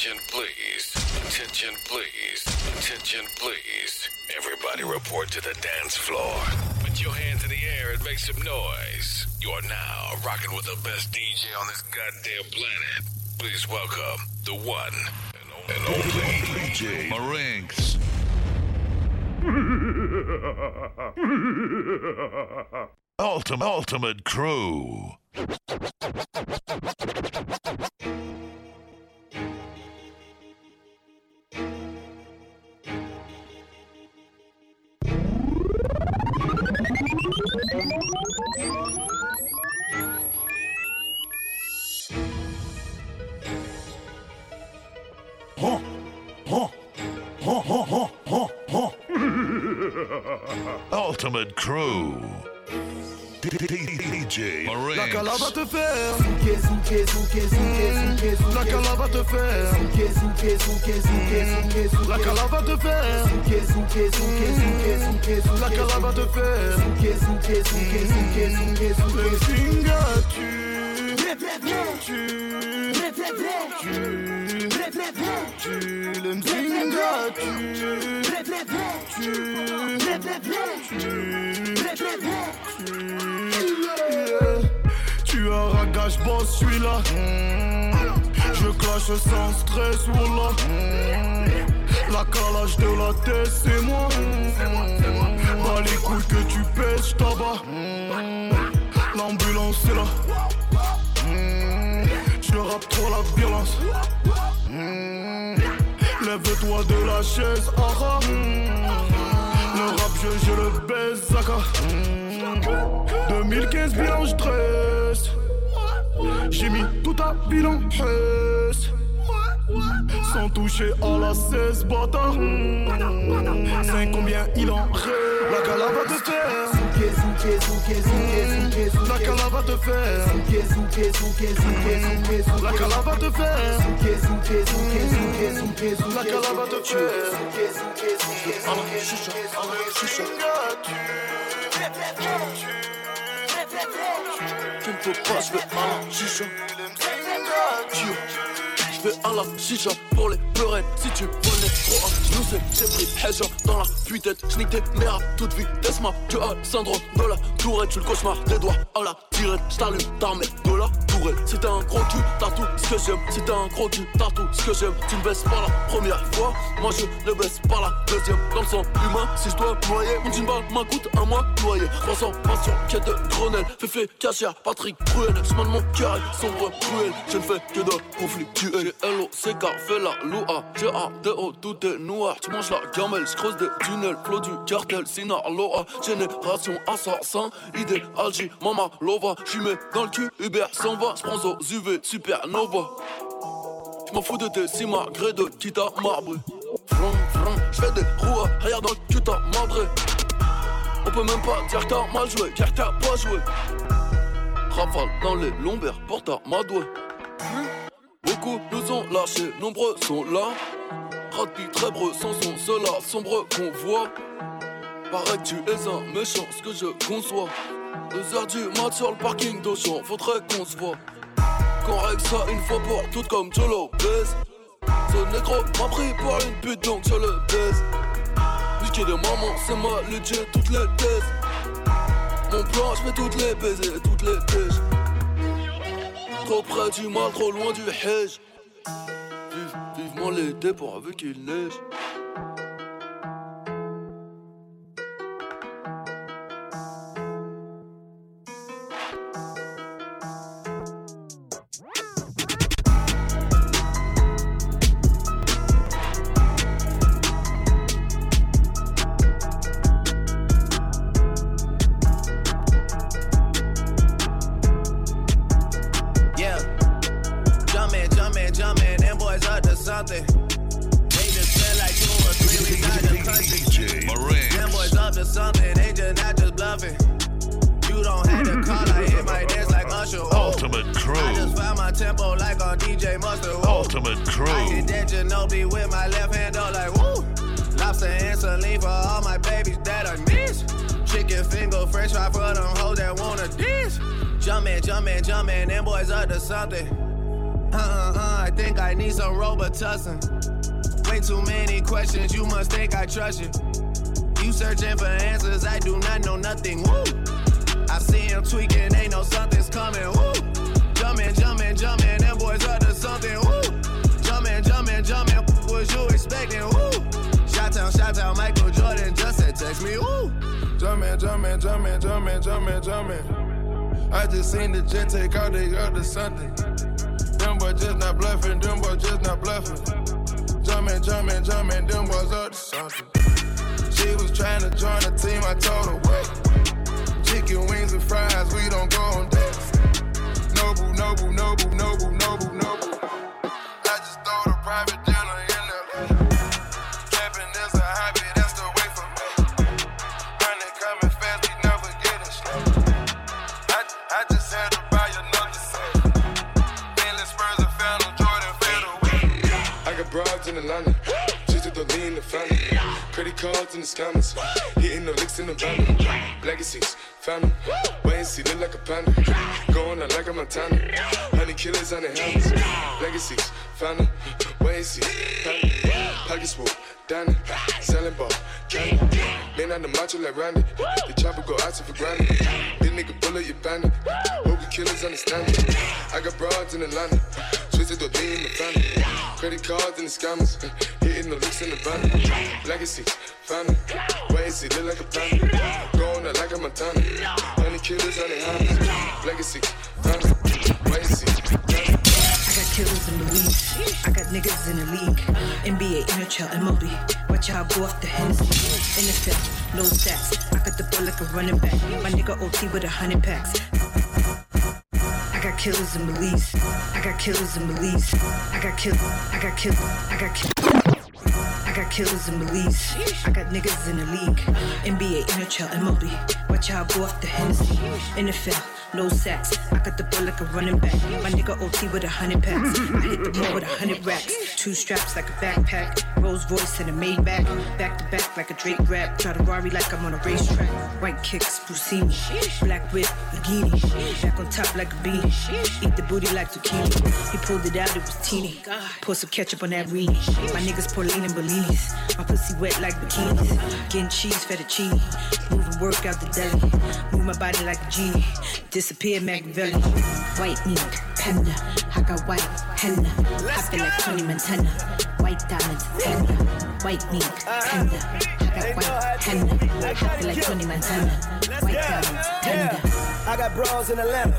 Attention, please. Attention, please. Attention, please. Everybody report to the dance floor. Put your hands in the air and make some noise. You are now rocking with the best DJ on this goddamn planet. Please welcome the one and only DJ Marinx. Ultimate, ultimate crew. Ultimate crew. DJ La cala va Marinx. te faire, Zouké, zouké, zouké, zouké, zouké, zouké. la cala va te faire, Zouké, zouké, zouké, zouké, zouké, zouké. la cala va te faire, Zouké, zouké, zouké, zouké, zouké, zouké. la cala va te faire. Zouké, zouké, zouké, zouké, zouké, zouké. Le finger tu, tu, Blé, blé, blé. Tu l'aimes Zinga, tu Tu Tu Tu as raga, je suis là Je clash sans stress, voilà hmm. La calage de la tête, c'est moi. Hmm. Pas les couilles que tu pèses, je hmm. L'ambulance est là. Trop la violence. Lève-toi de la chaise, aha. Le rap, je, je le baise, Zaka. 2015, bien, je dresse. J'ai mis tout à bilan, hesse. Sans toucher à la 16, bâtard. C'est combien il en reste? La cala va La cala va te faire. La cala va te faire. La cala va te faire. Tu ne peux pas, je à la chicha. Je vais à la chicha pour les peurettes. Si tu connais trop un, je nous j'ai pris Hedja dans la puitaine. J'nique tes mères à toute vitesse, ma tu as le syndrome de la tourette. Tu le cauchemar des doigts à la tirette. J't'allume ta mère de la tourette. Si t'as un gros cul, t'as tout ce que j'aime. Si t'as un gros cul, t'as tout ce que j'aime. Tu me baisses pas la première fois, moi je ne baisse pas la deuxième. Le sang humain, si je dois noyer, mon jean balle m'a coûte un mois noyé. 300 passion, quête de Grenelle. Féfé, cachère, Patrick Bruel. Je mon cœur sombre, cruel. Je ne fais que de conflictuel. J'ai L.O.C.K. fait la loua. J'ai A.D.O. tout est noir. Tu manges la gamelle, je creuse des tunnels. Flot du cartel, Sinaloa. Génération assassin, idéalgie, Mama Lova. J'y mets dans le cul, Uber s'en va. J'prends aux UV, supernova. J'm'en fous de tes simagrées de quitte à marbre. Vroom, vroom, j'fais des roues arrière dans le cul. On peut même pas dire t'as mal joué, car pas joué. Rafale dans les lombaires, porte à madoué. Beaucoup nous ont lâchés, nombreux sont là. Rapide, très breux, sans son, cela sombre qu'on voit. Paraît que tu es un méchant, ce que je conçois. Deux heures du mat sur le parking d'Auchan, faudrait qu'on se voit. Qu'on règle ça une fois pour toutes comme Joe Lopez. Ce négro m'a pris pour une pute donc je le baise. Niquer de maman, c'est ma lutte, j'ai toutes les thèses. Mon plan, je toutes les baiser, toutes les tèches. Trop près du mal, trop loin du hedge. Vive, vivement l'été pour avec qu'il neige. Just the take out they got to something. Them boys just not bluffing, them boys just not bluffing. Jumping, jumping, jumping, them boys up to something. She was trying to join the team, I told her in van. Legacies, family, wait and see, look like a panda. Going out like a Montana, honey killers on the helmets. Legacies, family, wait and see. Pockets full, Danny, selling ball, candy. Man on the macho like Randy, the chopper go out to for granted. This nigga bullet, you bandit. Hope you killers understand it. I got broads in Atlanta, twisted the lean in the family. Credit cards and the scammers, hitting the licks in the van. Legacy, like a panda. Going out like a Montana, honey killers on the. Legacy, family, and. I got killers in the league. I got niggas in the league. NBA, NHL, MOB. Watch how I go off the Hennessy. NFL, no stats. I got the ball like a running back. My nigga OT with a hundred packs. I got killers in Belize. I got killers in Belize. I got kill. I got kill. I got kill. Killers in Belize. I got niggas in the league. NBA, NHL, MOB. Watch how I go off the Hennessy. NFL, no sacks. I got the ball like a running back. My nigga OT with a hundred packs. I hit the ball with a hundred racks. Two straps like a backpack. Rolls Royce and a Maybach. Back back to back like a Drake rap. Try to Rari like I'm on a racetrack. White kicks, Busini. Black whip, bikini. Back on top like a beanie. Eat the booty like zucchini. He pulled it out, it was teeny. Pour some ketchup on that weenie. My niggas lean and bellinis. My pussy wet like bikinis. Getting cheese, fettuccine. Moving work out the deli. Move my body like a genie. Disappear Machiavelli. White meat, panda. I got white henna. I feel like Tony Montana. White diamonds, tender. White meat, tender. I got white henna. I feel like Tony Montana. White diamonds, tender. I got bras in Atlanta,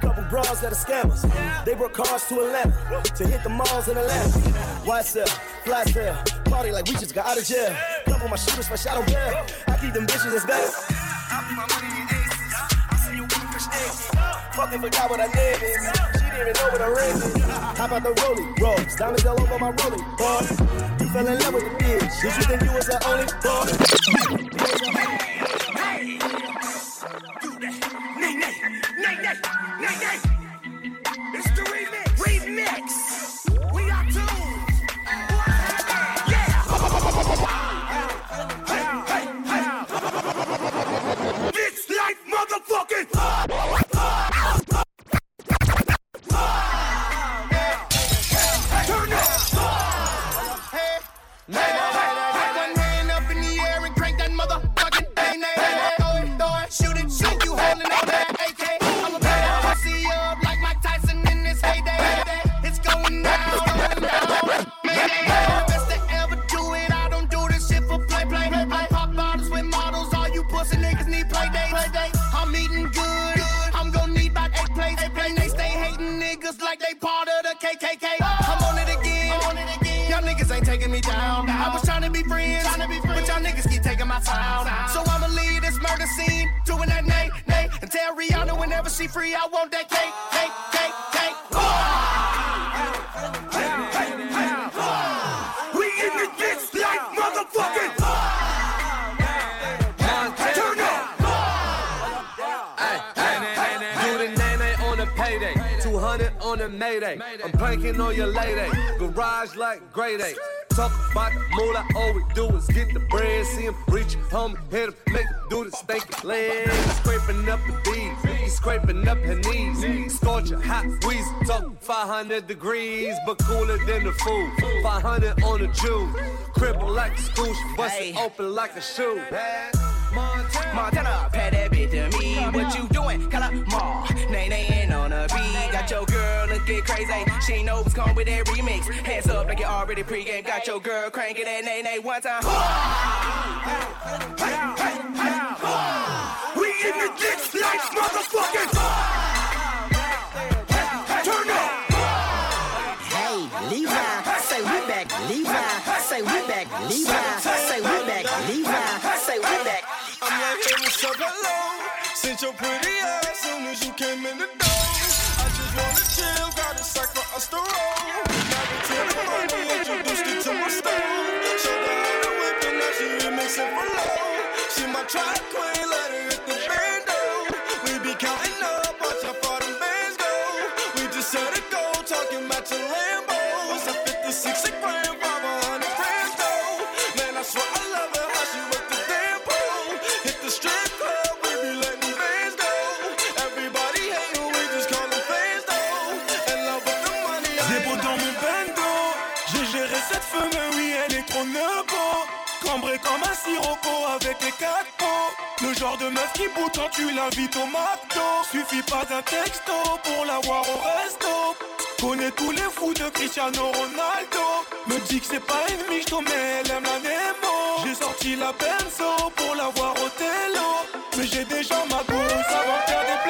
couple bras that are scammers. They brought cars to Atlanta to hit the malls in Atlanta. Why sell, fly sell, party like we just got out of jail. Couple my shooters fresh shadow bail. I keep them bitches as better. I put my money in aces. I see you with fresh aces. Fucking forgot what I name is. She didn't even know what. How about the rolling rolls? Diamonds all over my rolling boy. You fell in love with the bitch. Did you think you was the only boy? It's the remix. Remix. We. KKK. I'm on it again. I'm on it again. Y'all niggas ain't taking me down. I was trying to be friends, but y'all niggas keep taking my sound. So I'ma leave this murder scene, doing that nay, nay, and tell Rihanna whenever she free, I want that cake, mayday. I'm pranking on your lady. Garage like grade A. Talk about the moolah, all we do is get the bread. See him reach, home, hit him, make him do the stanky leg. He's scraping up the bees, he's scraping up her knees. Scorching hot squeeze, talk 500 degrees, but cooler than the food. 500 on the Jew, cripple like a screw, bust it open like a shoe. Montana, pay that bitch to me. What you doing? Call up Ma. Nay, nay, girl looking crazy. She know what's coming with that remix. Hands up like you already pregame. Got your girl cranking that nay, nay one time. We in the ditch like motherfuckers. Turn up. Hey, Levi, say we back, Levi, say we back, Levi, say we back, Levi, say we back. I'm like, hey, what's up, hello? Since your pretty ass soon as you came in the door. A sack for J'ai géré cette femme, oui, elle est trop nebo. Cambré comme un sirocco avec les quatre pots. Le genre de meuf qui bout quand tu l'invites au McDo. Suffit pas d'un texto pour l'avoir au resto. Connais tous les fous de Cristiano Ronaldo. Me dit que c'est pas une michto, mais elle aime la Nemo. J'ai sorti la Benzo pour l'avoir au télo. Mais j'ai déjà ma goût, ça va faire des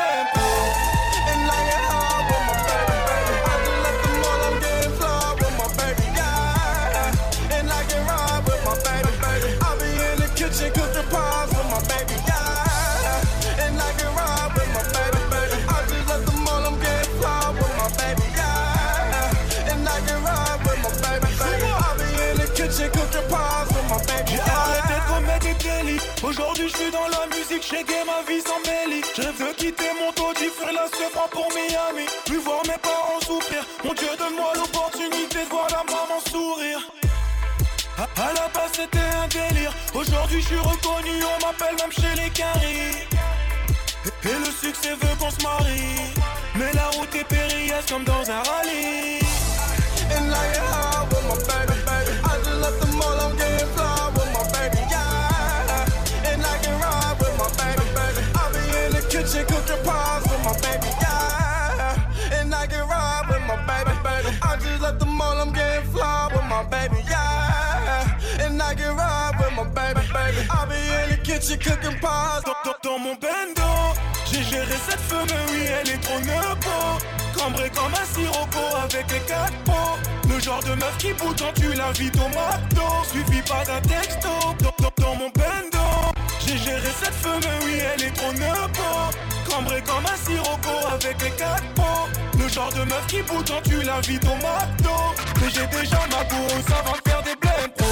baby, yeah. Arrêtez de commettre des délits. Aujourd'hui, je suis dans la musique, j'ai gagné ma vie sans mêlée. Je rêve de quitter mon taudis, faire la se prend pour Miami. Puis voir mes parents souffrir. Mon Dieu, donne-moi l'opportunité de voir la maman sourire. À, à la base, c'était un délire. Aujourd'hui, je suis reconnu, on m'appelle même chez les caries. Et le succès veut qu'on se marie. Mais la route est périlleuse comme dans un rallye. The kitchen cooking pies with my baby, yeah. And I can ride with my baby, baby. I just left them all, I'm getting fly with my baby, yeah. And I can ride with my baby, baby. I be in the kitchen cooking pies dans, dans- dans mon bando. J'ai géré cette femme, oui, elle est trop nebo. Cambré comme un sirocco avec les quatre pots. Le genre de meuf qui bout quand tu l'invites au McDo. Suffit pas d'un texto dans, dans- dans mon bando. Géré cette femme, oui, elle est trop nebo. Cambré comme un sirocco avec les quatre pots. Le genre de meuf qui bout quand tu l'invites au McDo. Mais j'ai déjà ma goût, ça va faire des blèmes pro.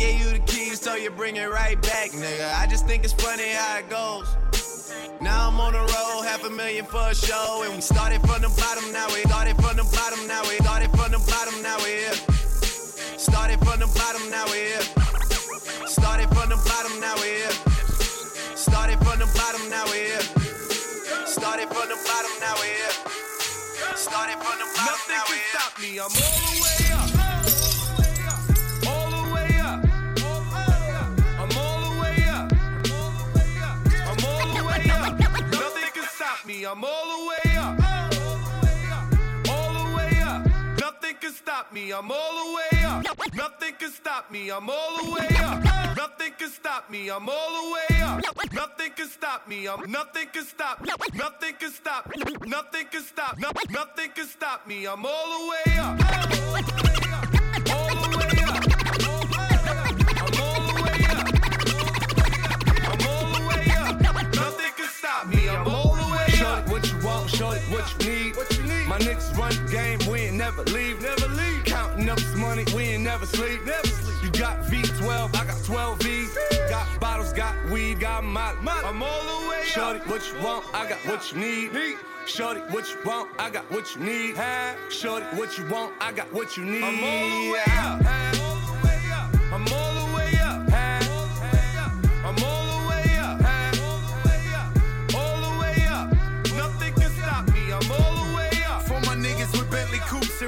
Gave you the keys, so you bring it right back, nigga. I just think it's funny how it goes. Now I'm on the road, half a million for a show, and we started from the bottom, now we started from the bottom, now we started from the bottom, now we here. Started from the bottom, now we here. Started from the bottom, now we here. Started from the bottom, now we here. Started from the bottom, now we here. Started from the bottom, now we here. stop me, I'm all I'm all the way up. All the way up. Nothing can stop me, I'm all the way up. Nothing can stop me, I'm all the way up. Nothing can stop me, I'm all the way up. Nothing can stop me, I'm nothing can stop. Nothing can stop. Nothing can stop. Nothing can stop me, I'm all the way up. Niggas run the game, we ain't never leave. Never leave. Counting up this money, we ain't never sleep. Never sleep. You got V12, I got 12 V's. Got bottles, got weed, got molly. I'm all the way up. Shorty, what you want, I got what you need. need. Shorty, what you want, I got what you need. Shorty, what you want, I got what you need. I'm all the way up. I'm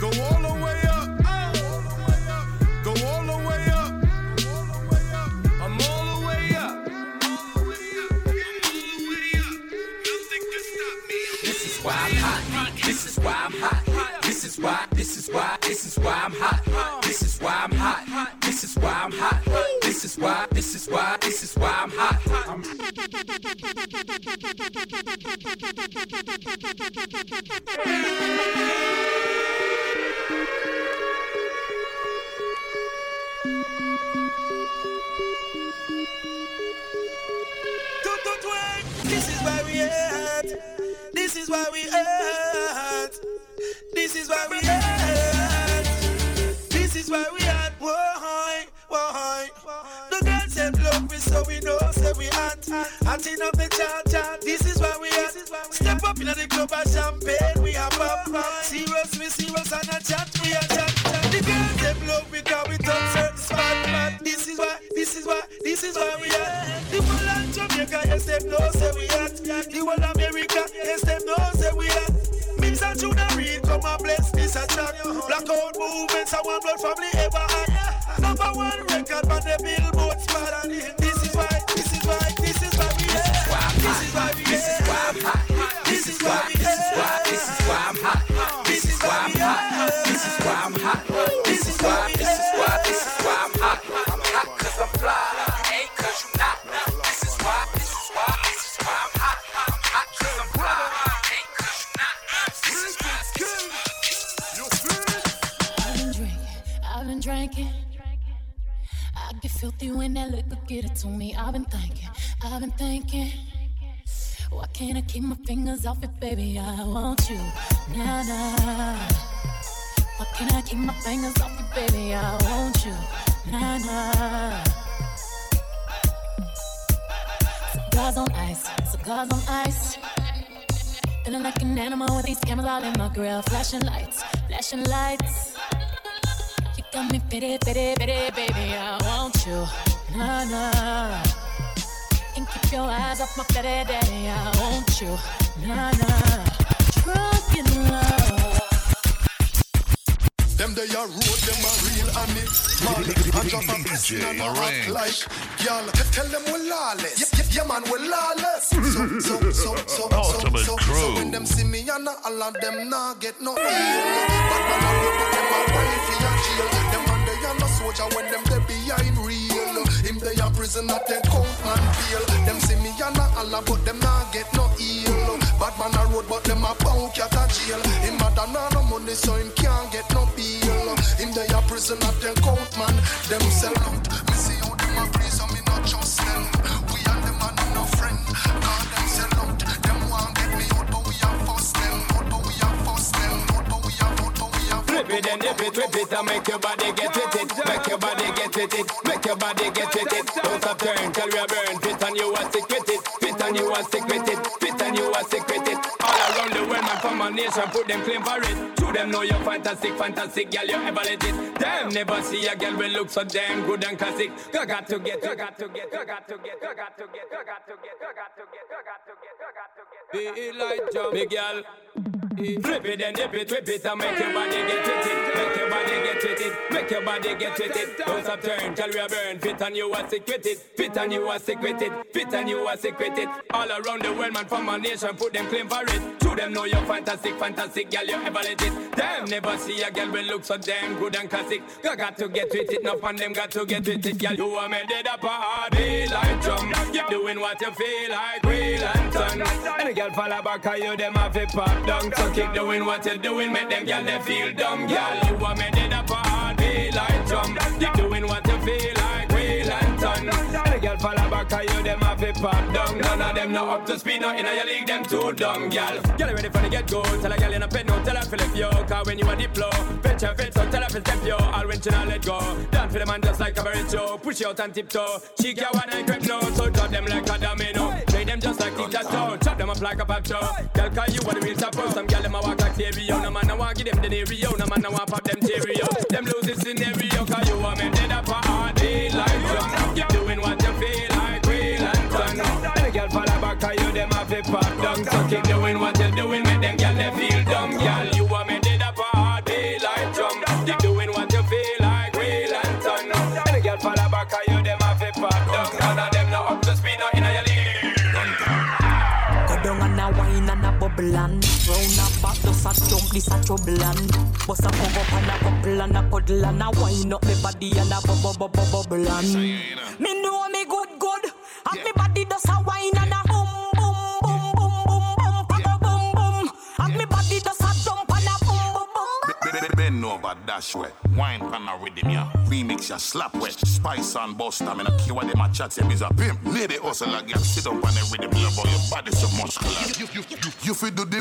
Go all the way up. Go all the way up. I'm all the way up. This is why I'm hot. This is why I'm hot. This is why. This is why. This is why I'm hot. This is why I'm hot. This is why I'm hot. This is why. This is why. This is why I'm hot. This at. This is why we at. This is why we at. Why? Why? The girls said love me, so we know, say we at. Hot enough the chat chat. This is why we at. Step up in the club and champagne, we are pop. Serious, we serious and a chat, we are chat. The girls said love me, cause we touch certain spot. This is why, this is why, this is why we at. The whole of Jamaica, yes, them know, say we at. The whole of this a. Blackout movements, and one blood family ever had. Number one record on the billboard spot. This is why, this is why, this is why we. This is why we. This is why. This is why. This is why when that liquor get it to me. I've been thinking, I've been thinking. Why can't I keep my fingers off it, baby? I want you, nah nah. Why can't I keep my fingers off it, baby? I want you, nah nah. Cigars on ice, cigars on ice. Feeling like an animal with these cameras all in my grill. Flashing lights, flashing lights. You got me pity, pity, pity, baby. I want you. Nah, nah. And keep your eyes off my pity, daddy. I want you. Nah, nah. Drunk in love. Them they are road, them are real and it small. And drop a piss in and act like y'all. Tell them we're lawless. Yeah, yeah, yeah, man, we're lawless. So, so, so, so, Ultimate so, so, crew. so when them see me and all of them nah get no ill. But man, I look at them a wifey and jail. Soldier when them they behind real. Him they are prison at them count and bail. Them see me and all of but them nah get no ill. Bad man a road but them a bound cat a jail. Him a done no money so him can't get no bill. Him they a prison at them count man. Them sell out. Flip it and dip it, whip it and make your body get with it. Make your body get with it. Make your body get with it. Don't stop turn till we burn. Fit and you are stick with it. Fit and you are stick with it. Fit and you are stick with it. All around the world, man, from Manila nation put them claim for it. To them know you're fantastic, fantastic, girl, you ever let it. Damn, never see a girl will look so damn good and classic. I got to get, I got to get, I got to get, I got to get, I got to get, I got to get, I got to get, I got to get. Be like big girl. Flip it and dip it, whip it and make your body get with it. Make your body get with it. Make your body get with it. Don't stop turn till we are burn. Fit and you are with it. Fit and you are with it. Fit and you are with it. All around the world, man, from our nation, put them claim for it. To them know you're fantastic, fantastic, girl, you ever let it. Damn, never see a girl will look so damn good and classic. I got to get with it, enough them got to get with it, girl. You are made up a party like drum. Keep doing what you feel like. And a girl fall back, you them have a pop down. So keep doing what you're doing, make them girl they feel dumb, girl. You are made it up a party like drum. Keep doing what you feel back, you them have a pop down. None of them know up to speed, no in your league, them too dumb, girl. Girl, ready for the get go. Tell a girl in a pen, no tell her feel if yo. Cause when you are diplo, fetch your fit, so tell her feel step yo. All when she not let go. Dance for the man just like a very show. Push out and tiptoe. She can one and grip no, so drop them like a domino. Play them just like tic toe. Chop them up like a pop show. Girl, call you what the real pro. Some girl them a walk like stereo. No man no want give them the stereo. No man no want pop them stereo. Them lose this scenario. Wine and a bubble and round a back, just a jump, this a trouble and bust a come up and a couple and a cuddle and a wine up me body and a bubble bubble bubble and me know me good good. And me body does a wine Bend over, dash wet. Wine pan a rhythm, yeah. Remix, ya slap wet. Spice and bust them, and a key what them a chat, say, is a pimp. Lady hustle like, yeah, sit up on the rhythm, love how your body so muscular. You, you, you, you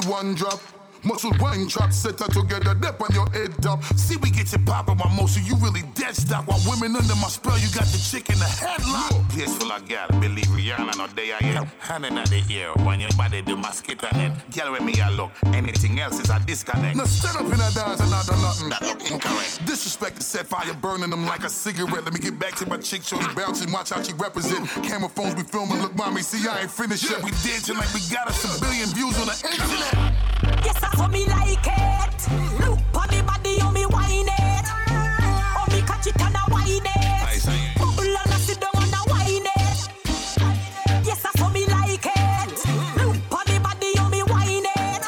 one drop. Muscle wine trap set her together, dip on your head up. See, we get you poppin' my motion, you really dead stock. While women under my spell, you got the chick in the headlock. Full of gal, believe Rihanna, no day I am. Hand in the ear, when your body do my skit on it. Girl, with me, I look. Anything else is a disconnect. Now stand up in a dance and I do nothing. That look incorrect. Disrespect set fire, burning them like a cigarette. Let me get back to my chick, show the bouncing, watch how she represent. Camera phones we filming, look, mommy, see, I ain't finished yet. We dancing like we got us a billion views on the internet. Yes, I saw me like it. Look on me body, how me whine it. How me catch it and I whine it. Bubble and I sit down and I whine it. Yes, I saw me like it. Look on me body, how me whine it.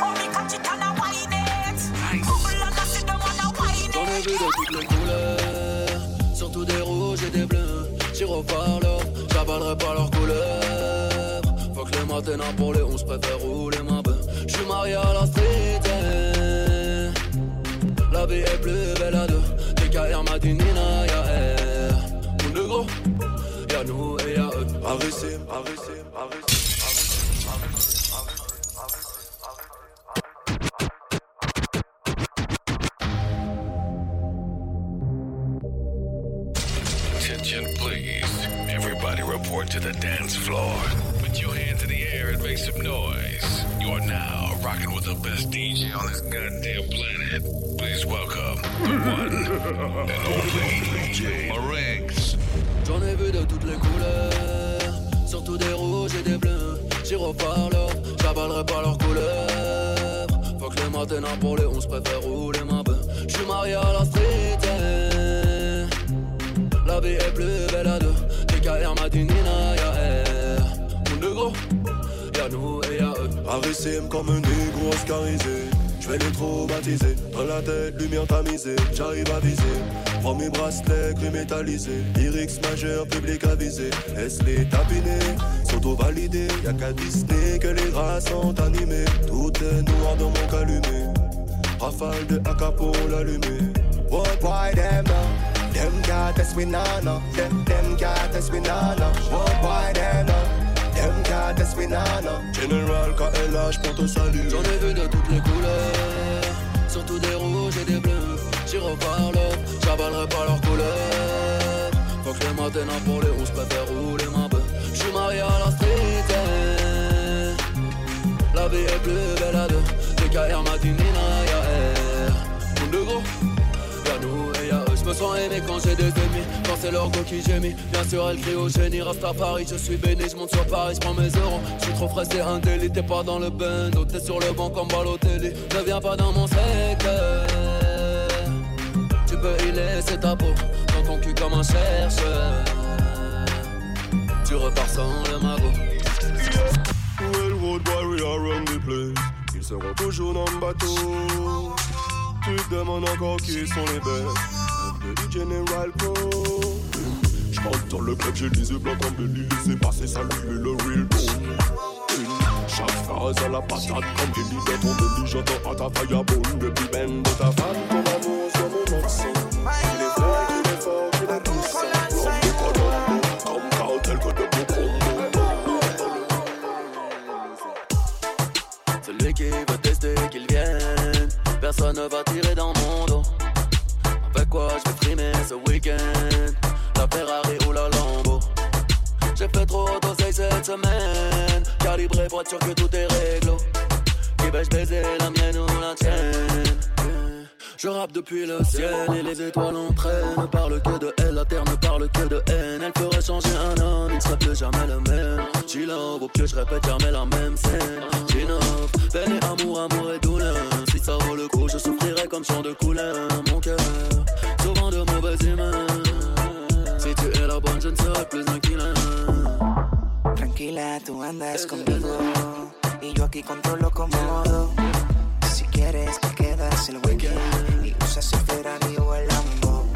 How me catch it and I whine it. Bubble and I sit down and I whine J'en ai vu de toutes les couleurs, surtout des rouges et des bleus. J'irai voir l'or, j'avalerai pas leur couleur. Faut que les matins pour les 11 préfère rouler Maria la street. Eh. La vie est plus belle à deux. TKR m'a dit Nina, y'a elle. Eh. Mon gros, y'a nous et y'a eux. Arrêtez, arrêtez, arrêtez. Comme un négro oscarisé. Je vais les traumatiser. Dans la tête, lumière tamisée. J'arrive à viser. Prends mes bracelets gris métallisés. Lyrics majeur, public avisé. Laisse-les tapiner. S'auto-valider? Y'a qu'à Disney que les rats sont animés. Tout est noir dans mon calumet. Rafale de AK pour l'allumer. What boy them now? Them me now, no. Them, them. What boy them? No. General KLH pour te saluer. J'en ai vu de toutes les couleurs, surtout des rouges et des bleus. J'irai voir l'or, j'avalerai pas leur couleur. Faut que les matins pour les 11 préfère rouler ma bœuf. J'suis marié à la street. eh. La vie est plus belle à deux. Y'a Air Madinina, y'a Air. Monde de gros, y'a nous sens aimé quand j'ai des ennemis. Quand c'est leur go qui gémit. Bien sûr, elle crie au génie. Reste à Paris, je suis béni. Je monte sur Paris, je prends mes euros. Je suis trop frais, c'est un délit. T'es pas dans le bando, t'es sur le banc comme Balotelli. Ne viens pas dans mon secteur. Tu peux y laisser ta peau dans ton cul comme un chercheur. Tu repars sans le magot. Railroad warrior the place? Ils seront toujours dans le bateau. Tu te demandes encore qui sont les bêtes. General le club, j'ai les yeux blancs comme le real. Chaque phrase à la patate comme Billy dans ton belly. J'entends à ta fireball. Depuis ben de ta femme, ton amour sur mon accent. Il est fort, il est Colombo, comme Personne ne va ce week-end. La Ferrari ou la Lambo. J'ai fait trop d'oseille cette semaine. Calibré sûr que tout est réglo. Qui vais-je baiser la mienne ou la tienne? Je rappe depuis le ciel et les étoiles entraînent. Ne parle que de elle, la terre ne parle que de haine. Elle ferait changer un homme, il serait plus jamais le même. G-Love, au pied je répète jamais la même scène. G-Love, peine et amour, amour et douleur. Si ça vaut le coup, je souffrirai comme chant de couleur. Mon cœur, souvent de mauvaises humeurs. Si tu es la bonne, je ne serai plus killer. Tranquila, tú andas conmigo. Y yo aquí controlo cómodo. Si quieres te quedas el weekend y usas el Ferrari o el Lambo.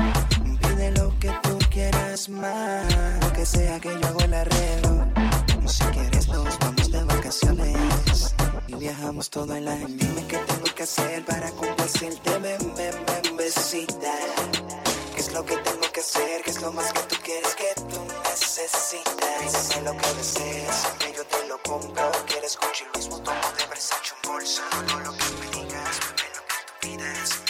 Pide lo que tú quieras más, lo que sea que yo hago el arreglo. Si quieres nos vamos vacaciones y viajamos todo el año. Dime qué tengo que hacer para complacerte, ven, besita. ¿Qué es lo que tengo que hacer? ¿Qué es lo más que tú quieres que tú necesitas? Dime lo que deseas, que yo te lo compro. ¿Quieres Gucci, Louis Vuitton de Versace un bolso? Todo lo que me digas, bebé, lo que tú pidas.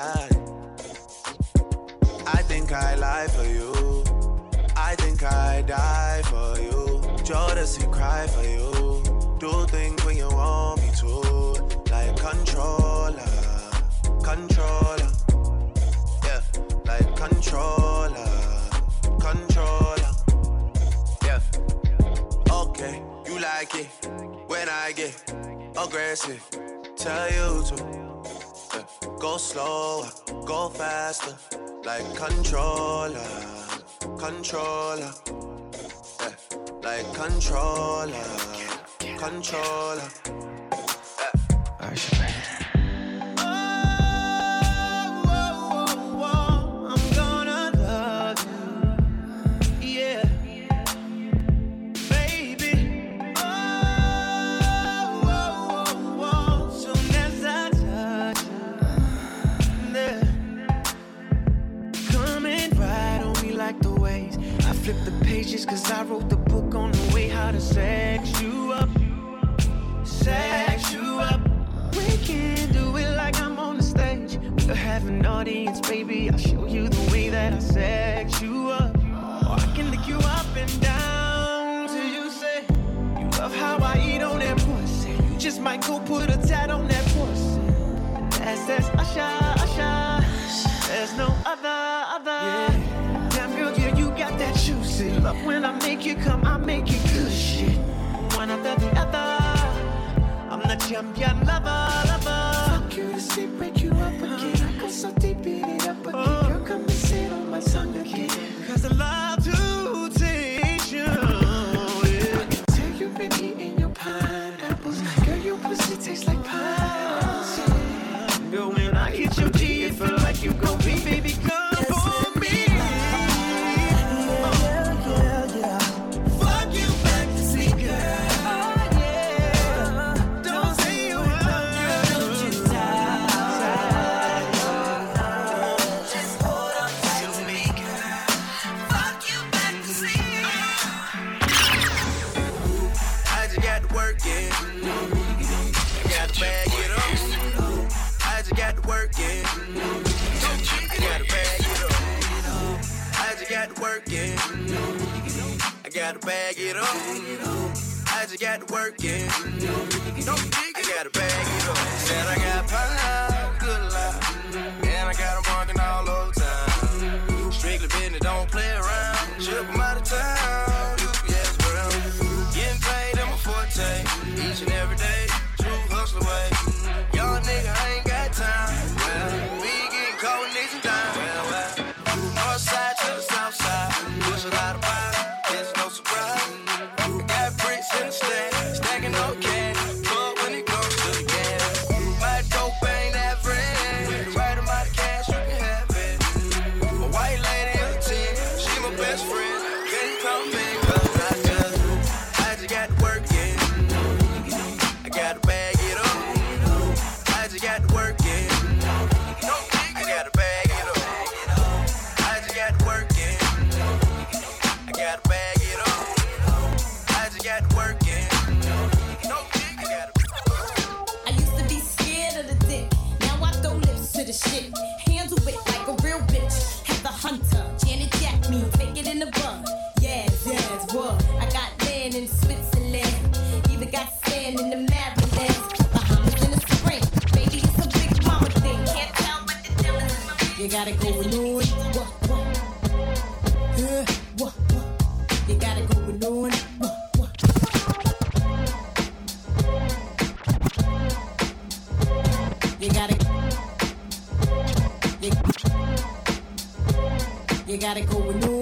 I. I think I lie for you. I think I die for you. Jodeci cry for you. Do things when you want me to, like controller, controller. Yeah, like controller, controller. Yeah. Okay, you like it when I get aggressive. Tell you to go slower, go faster, like controller, controller. Yeah, like controller, controller. I wrote the book on the way how to sex you up, sex you up. We can do it like I'm on the stage. We'll have an audience, baby. I'll show you the way that I sex you up. Or I can lick you up and down till you say you love how I eat on that pussy. You just might go put a tat on that pussy. That's that's Usher, Usher. There's no other, other. Damn Love when I make you come, I make you good shit. One after the other. I'm the champion lover, lover. Fuck you to sleep, wake you up again. I go so deep, beat it up again. Girl, gotta bag it up. I just got to work it. Don't dig. I gotta bag it up. Said I You gotta, you, you gotta go with new.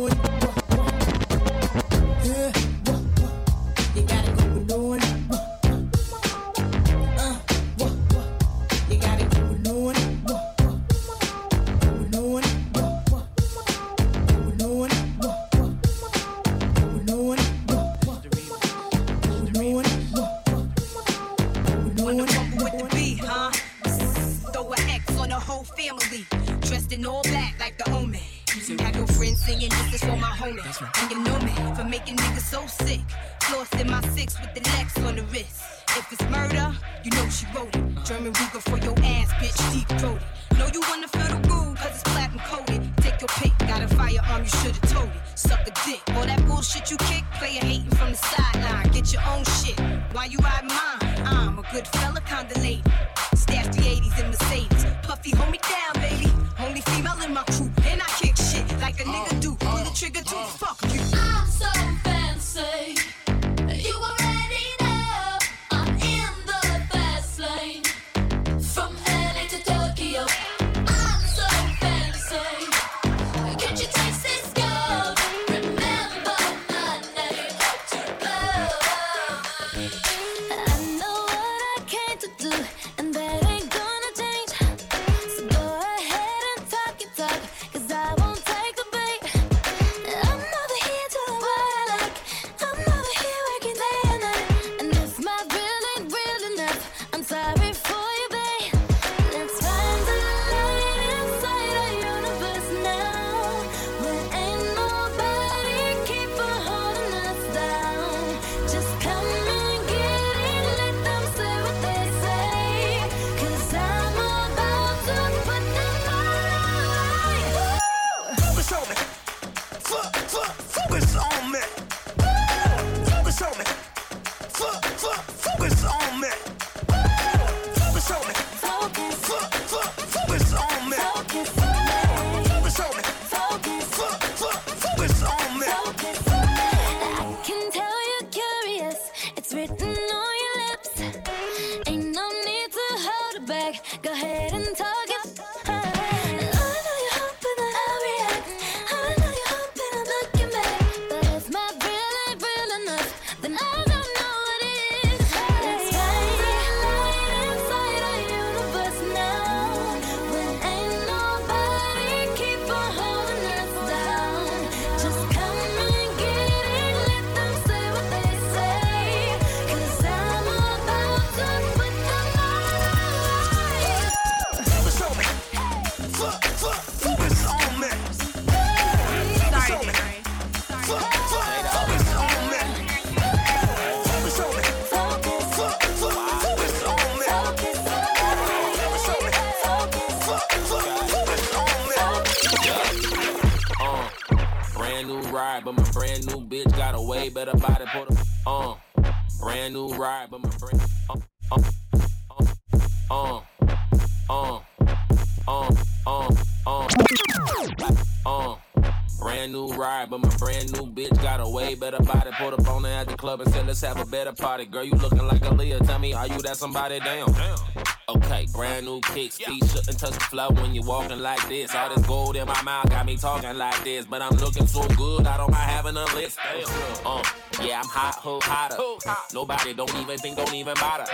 Party. Girl, you looking like a Leah. Tell me, are you that somebody? Damn. Okay, brand new kicks. Feet shouldn't touch the floor when you walking like this. All this gold in my mouth got me talking like this. But I'm looking so good, I don't mind having a list. Uh, yeah, I'm hot, who hotter. Nobody don't even think, don't even bother.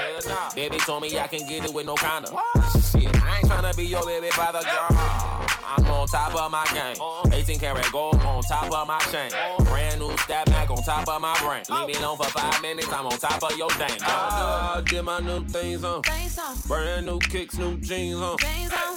Baby told me I can get it with no kinda. Shit, I ain't tryna be your baby father, girl. I'm on top of my game. 18 karat gold on top of my chain. Brand new stab back on top of my brain. Leave me alone for five minutes, I'm on top of your dame. I did my new things on. Brand new kicks, new jeans on.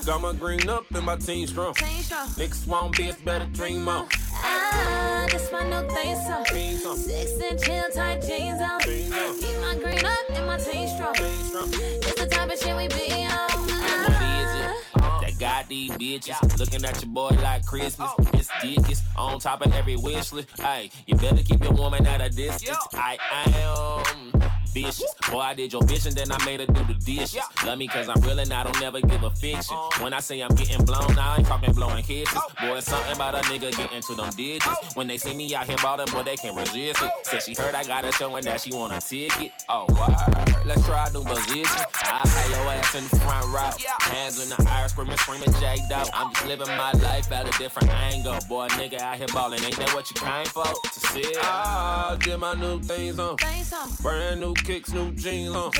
Got my green up and my team strong. Niggas want bitch, better dream on. Ah, this my new thing song. Six inch heel tight jeans on. Keep my green up and my team strong. Got these bitches looking at your boy like Christmas. Oh. It's dickies on top of every wish list. Hey, you better keep your woman at a distance. I am vicious. Boy, I did your bitch and then I made her do the dishes. Love me cause I'm real and I don't never give a fiction. Uh-huh. When I say I'm getting blown, I ain't talking blowing kisses. Oh. Boy, it's something about a nigga getting to them digits. Oh. When they see me out here ballin', boy, they can't resist it. Oh. Said she heard I got a show and that she want a ticket. Oh, wow. Let's try a new position. I pay your ass in the front row. Hands in the air, screaming, screaming, J Dog. I'm just living my life at a different angle. Boy, nigga out here ballin', ain't that what you came for? To see it? I did my new things on. Brand new kicks, new jeans on.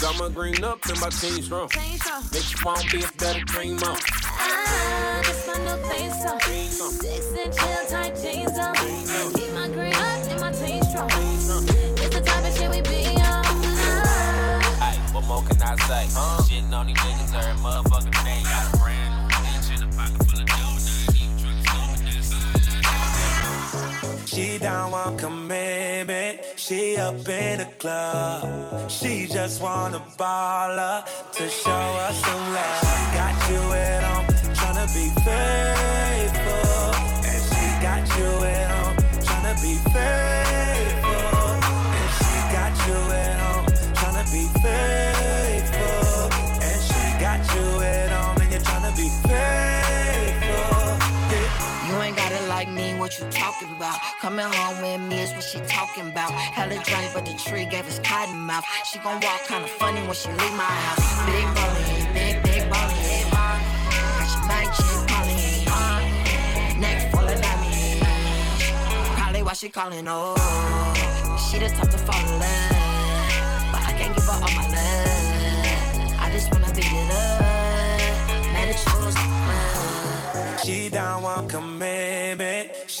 Got my green up and my team strong. Make you want be a better dream on. Ah, this my new thing song. Six inch heel tight jeans on. Keep my green up and my team strong. It's the type of shit we be on. Hey, what more can I say? Huh? Shitting on these niggas every motherfucking day. Got a brand new bitch in a pocket full of dough. Now I even trying to She don't want commitment. She up in the club. She just wanna ball up to show us some love. Got you at home, tryna be faithful. What you talking about? Coming home with me is what she talking about. Hella drunk, but the tree gave us cotton mouth. She gon' walk kinda funny when she leave my house. Big bony, big, big bony. Got your mic chick. Neck full of diamonds. Probably why she calling, oh. She the type to fall in love. But I can't give her all my love. I just wanna be in love. Man, it's yours. She don't want commitment.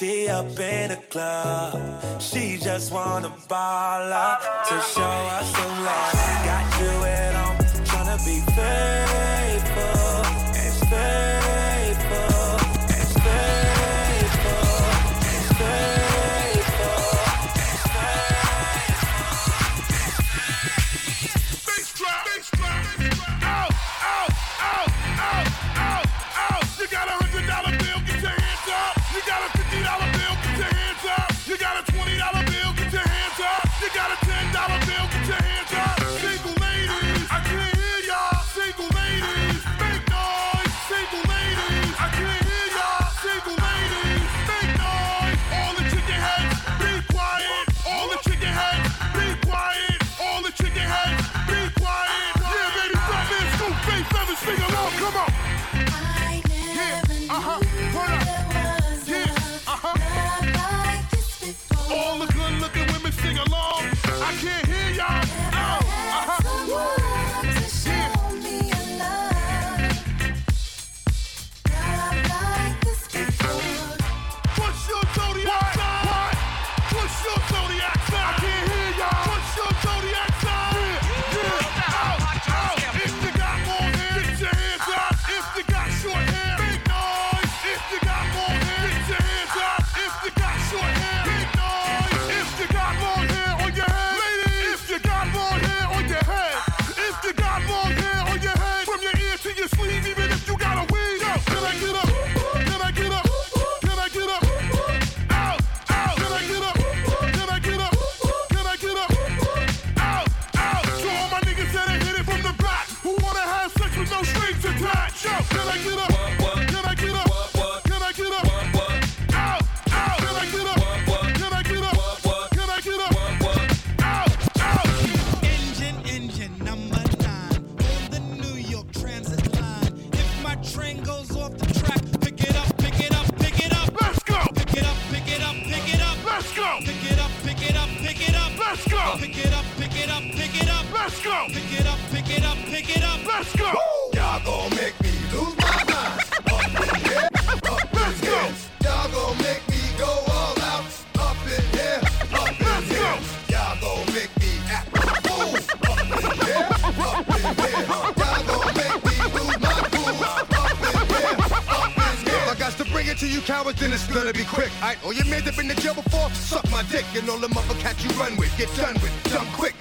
She up in the club. She just wanna ball up to show us some love. Got you at home, tryna be faithful. To you cowards, then it's gonna be quick. Alright, all oh, your men that been to jail before, suck my dick. And all the mother cats you run with, get done with, dumb quick.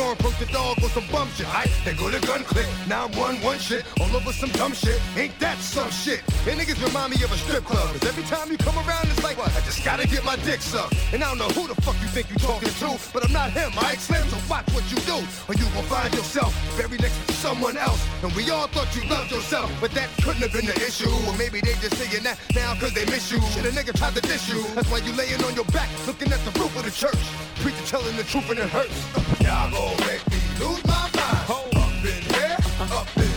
How the dog with some bum shit? Alright, they go to gun click, now I'm one one shit, all over some dumb shit. Ain't that some shit? And niggas remind me of a strip club. Cause every time you come around, it's like, what? I just gotta get my dick sucked. And I don't know who the fuck you think you talking to, but I'm not him, alright, Slim? So watch what you do, or you gon' find yourself very next to someone else. And we all thought you loved yourself, but that couldn't have been the issue. Or maybe they just saying that now cause they miss you. Shit, a nigga tried to diss you. That's why you laying on your back, looking at the roof of the church. Preacher telling the truth and it hurts. Y'all gon' make me lose my mind. Up in here, up in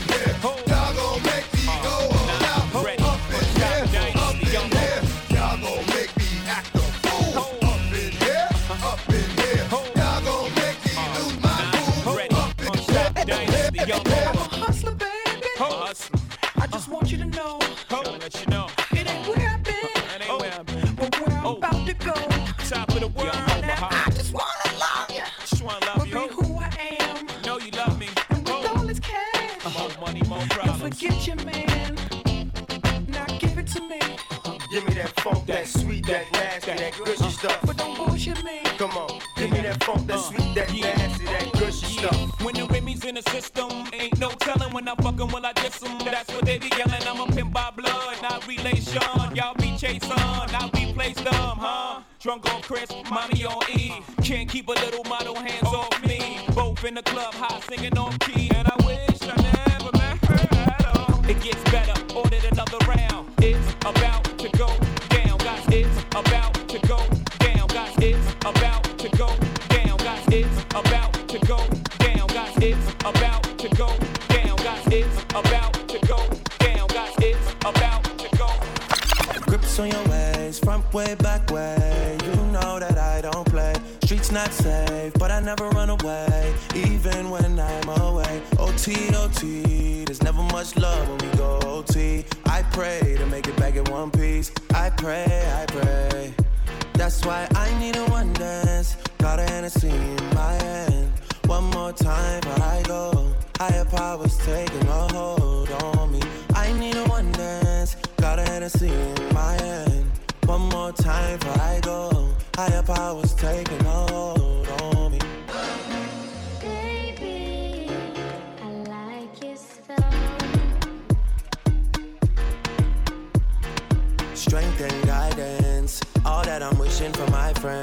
stuff. But don't bullshit me. Come on, give me that funk, that sweet, that nasty, that gushy stuff. When the Remy's in the system, ain't no telling when I fucking will I diss 'em. That's what they be yelling. I'm a pimp by blood, not relation. Y'all be chasing, I replace them, huh? Drunk on Chris, mommy on E. Can't keep a little model hands off me. Both in the club, high singing on key. And I to go down, guys. It's about to go down, guys. It's about to go down, guys. It's about to go. Grips on your ways, front way, back way. You know that I don't play. Streets not safe, but I never run away, even when I'm away. OT, OT, there's never much love when we go OT. I pray to make it back in one piece. I pray, I pray. That's why I need a one dance. Got a Hennessy in my hand. One more time before I go. Higher powers taking a hold on me. I need a one dance. Got a Hennessy in my hand. One more time before I go. Higher powers taking a hold on me. Baby, I like it so. Strength and guidance, all that I'm wishing for my friends.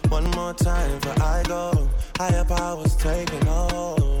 One more time before I go. Higher powers taking hold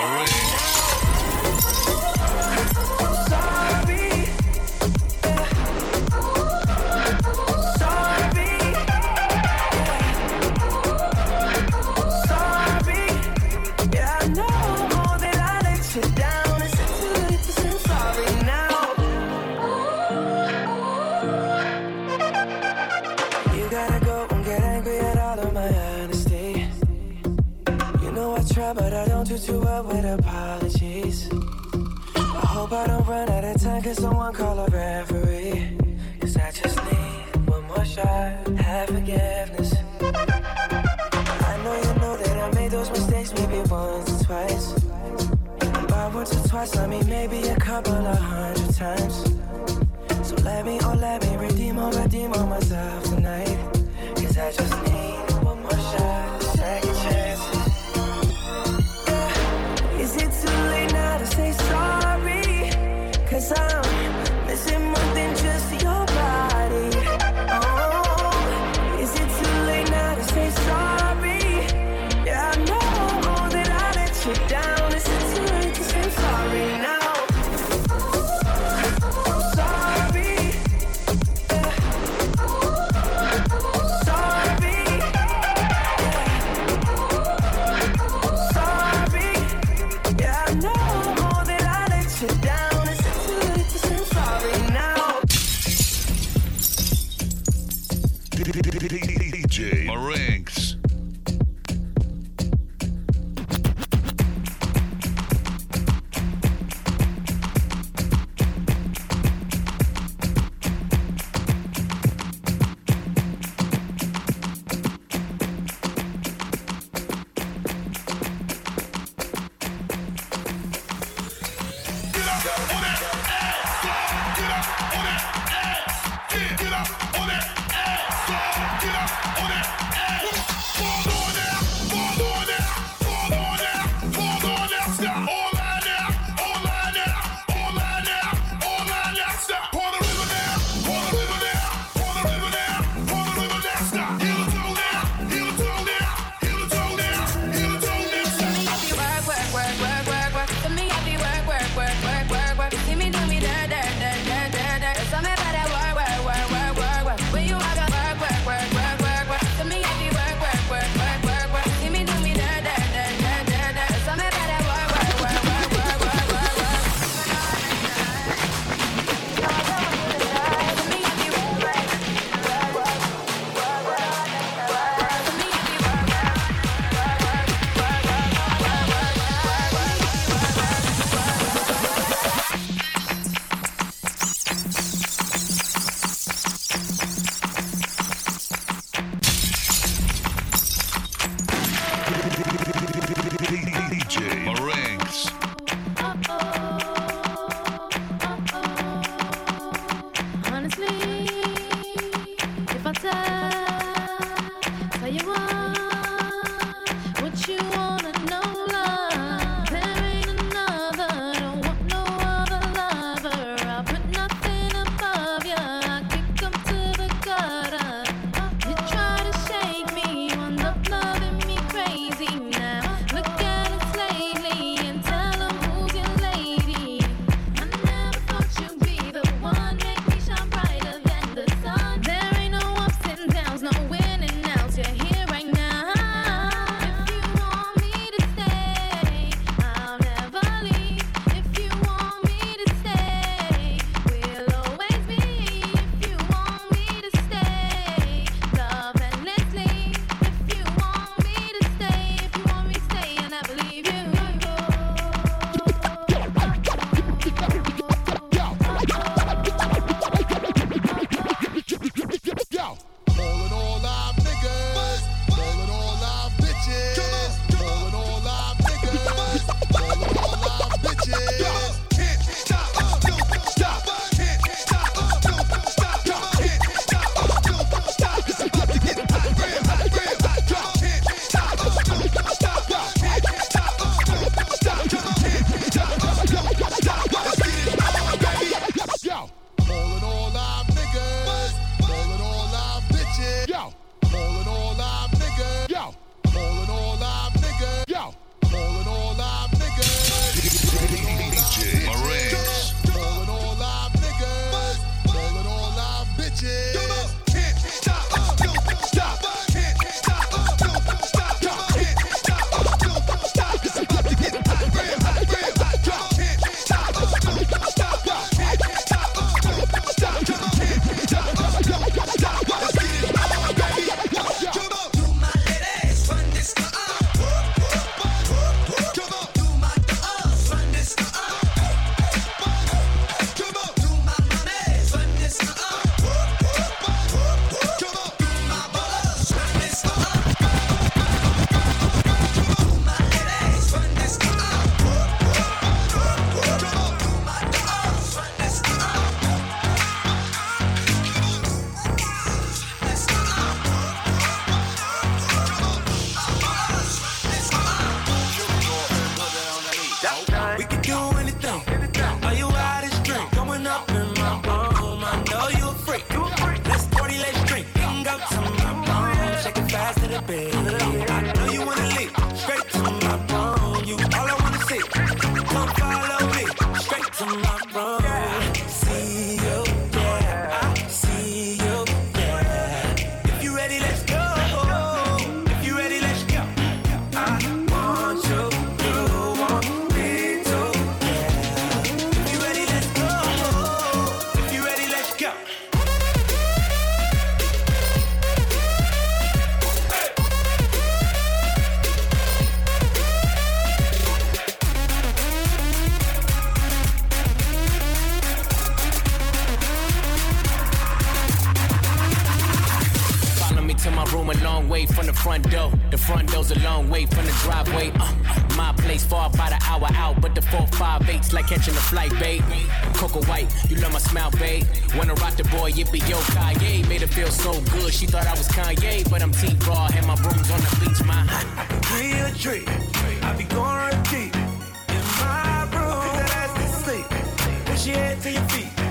Hooray! Front door. The front door's a long way from the driveway. Uh, my place far by the hour out, but the four five eight's like catching a flight, babe. Coco White, you love my smile, babe. Wanna rock the boy, yippee yo Kanye. Made her feel so good, she thought I was Kanye, but I'm T Raw, and my room's on the beach, my. Tree a tree, I be going deep in my room. That ass to sleep, push your head to your feet.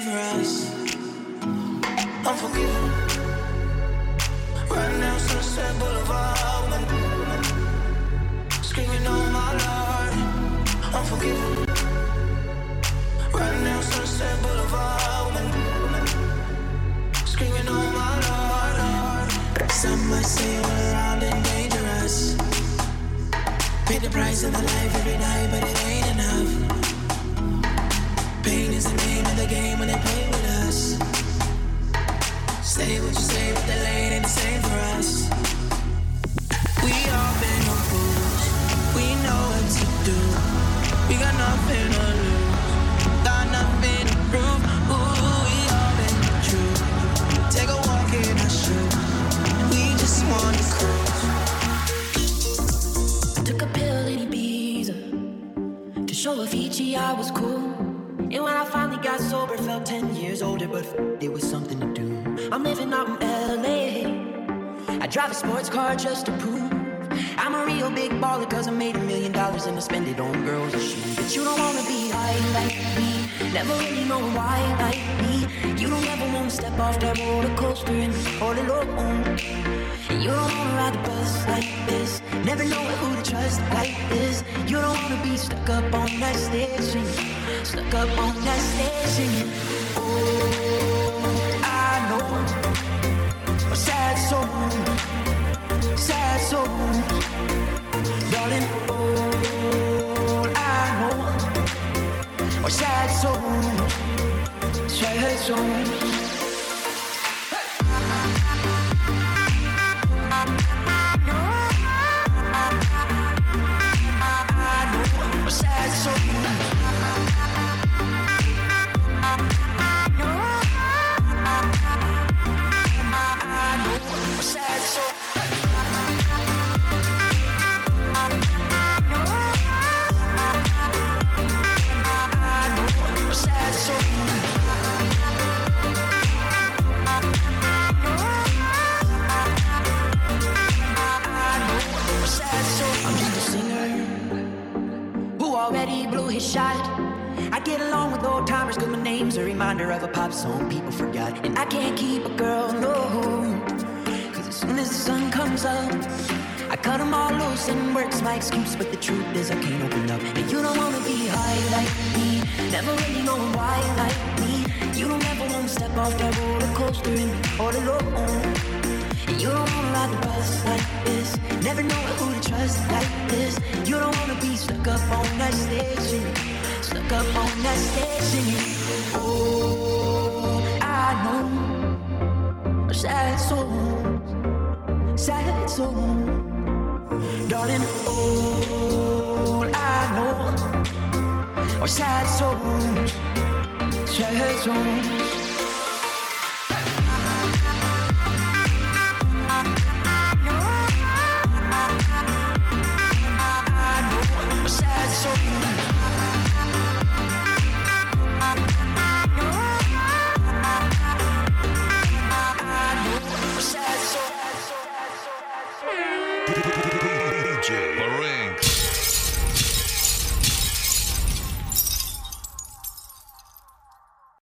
For us. Unforgiven. Right now, Sunset Boulevard. Screaming, oh my lord. Unforgiven. Right now, Sunset Boulevard. Screaming, oh my lord. Some might say we're around and dangerous. Pay the price of the life every night, but it ain't enough. The name of the game when they play with us. Say what you say, but the lane ain't the same for us. We all been on cruise. We know what to do. We got nothing to lose. Got nothing to prove. Ooh, we all been. Take a walk in shoes. We just wanna took a pill to show Avicii I was cool. Sober, felt 10 years older, but it was something to do. I'm living out in LA. I drive a sports car just to prove I'm a real big baller, cause I made a million dollars and I spend it on girls and shoes. But you don't wanna be high like me, never really know why like me. You don't ever wanna step off that roller coaster and all alone. You don't wanna ride the bus like this. Never know who to trust like this. You don't wanna be stuck up on that stage singing. Stuck up on that stage singing. Oh, I know. A sad soul. Sad soul. Darling, all I know. A sad soul. Sad soul. And work's my excuse. But the truth is, I can't open up. And you don't wanna be high like me, never really know why like me. You don't ever wanna step off that roller coaster and be all alone. And you don't wanna ride the bus like this. Never know who to trust like this. You don't wanna be stuck up on that station. Stuck up on that station. Oh, I know. Sad soul. Sad soul. Know. Are sad souls. Sad souls.